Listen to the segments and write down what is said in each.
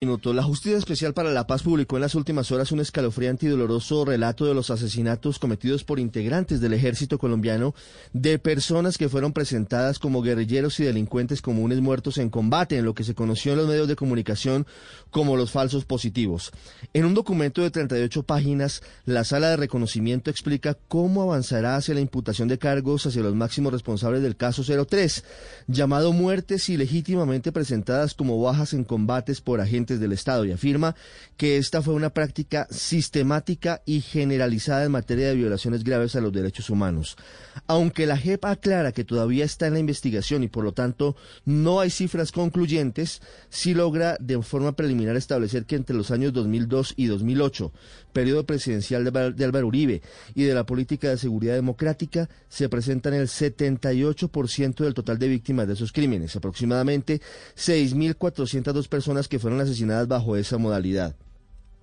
Minuto. La Justicia Especial para la Paz publicó en las últimas horas un escalofriante y doloroso relato de los asesinatos cometidos por integrantes del ejército colombiano de personas que fueron presentadas como guerrilleros y delincuentes comunes muertos en combate, en lo que se conoció en los medios de comunicación como los falsos positivos. En un documento de 38 páginas, la sala de reconocimiento explica cómo avanzará hacia la imputación de cargos hacia los máximos responsables del caso 03, llamado muertes ilegítimamente presentadas como bajas en combates por agentes del Estado y afirma que esta fue una práctica sistemática y generalizada en materia de violaciones graves a los derechos humanos. Aunque la JEP aclara que todavía está en la investigación y por lo tanto no hay cifras concluyentes, sí logra de forma preliminar establecer que entre los años 2002 y 2008, periodo presidencial de Álvaro Uribe y de la política de seguridad democrática, se presentan el 78% del total de víctimas de esos crímenes, aproximadamente 6.402 personas que fueron bajo esa modalidad.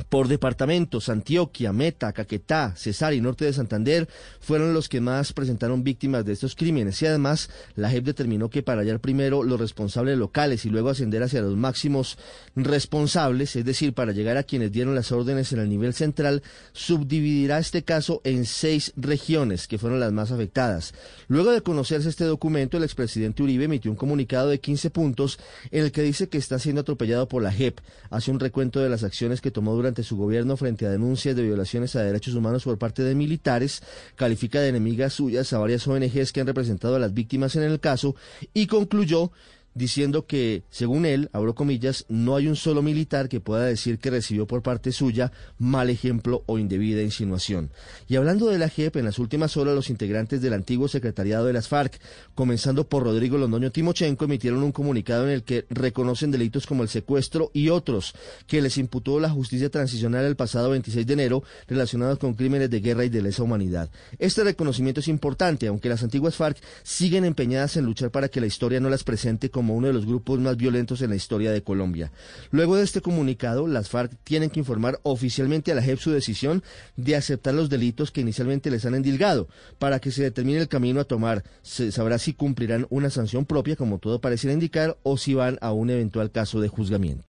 Por departamentos, Antioquia, Meta, Caquetá, Cesar y Norte de Santander fueron los que más presentaron víctimas de estos crímenes y además la JEP determinó que para hallar primero los responsables locales y luego ascender hacia los máximos responsables, es decir, para llegar a quienes dieron las órdenes en el nivel central, subdividirá este caso en seis regiones que fueron las más afectadas. Luego de conocerse este documento, el expresidente Uribe emitió un comunicado de 15 puntos en el que dice que está siendo atropellado por la JEP. Hace un recuento de las acciones que tomó durante durante su gobierno frente a denuncias de violaciones a derechos humanos por parte de militares, califica de enemigas suyas a varias ONGs que han representado a las víctimas en el caso y concluyó diciendo que, según él, abro comillas, no hay un solo militar que pueda decir que recibió por parte suya mal ejemplo o indebida insinuación. Y hablando de la JEP, en las últimas horas los integrantes del antiguo secretariado de las FARC, comenzando por Rodrigo Londoño Timochenko, emitieron un comunicado en el que reconocen delitos como el secuestro y otros que les imputó la justicia transicional el pasado 26 de enero relacionados con crímenes de guerra y de lesa humanidad. Este reconocimiento es importante, aunque las antiguas FARC siguen empeñadas en luchar para que la historia no las presente como como uno de los grupos más violentos en la historia de Colombia. Luego de este comunicado, las FARC tienen que informar oficialmente a la JEP su decisión de aceptar los delitos que inicialmente les han endilgado, para que se determine el camino a tomar. Se sabrá si cumplirán una sanción propia, como todo pareciera indicar, o si van a un eventual caso de juzgamiento.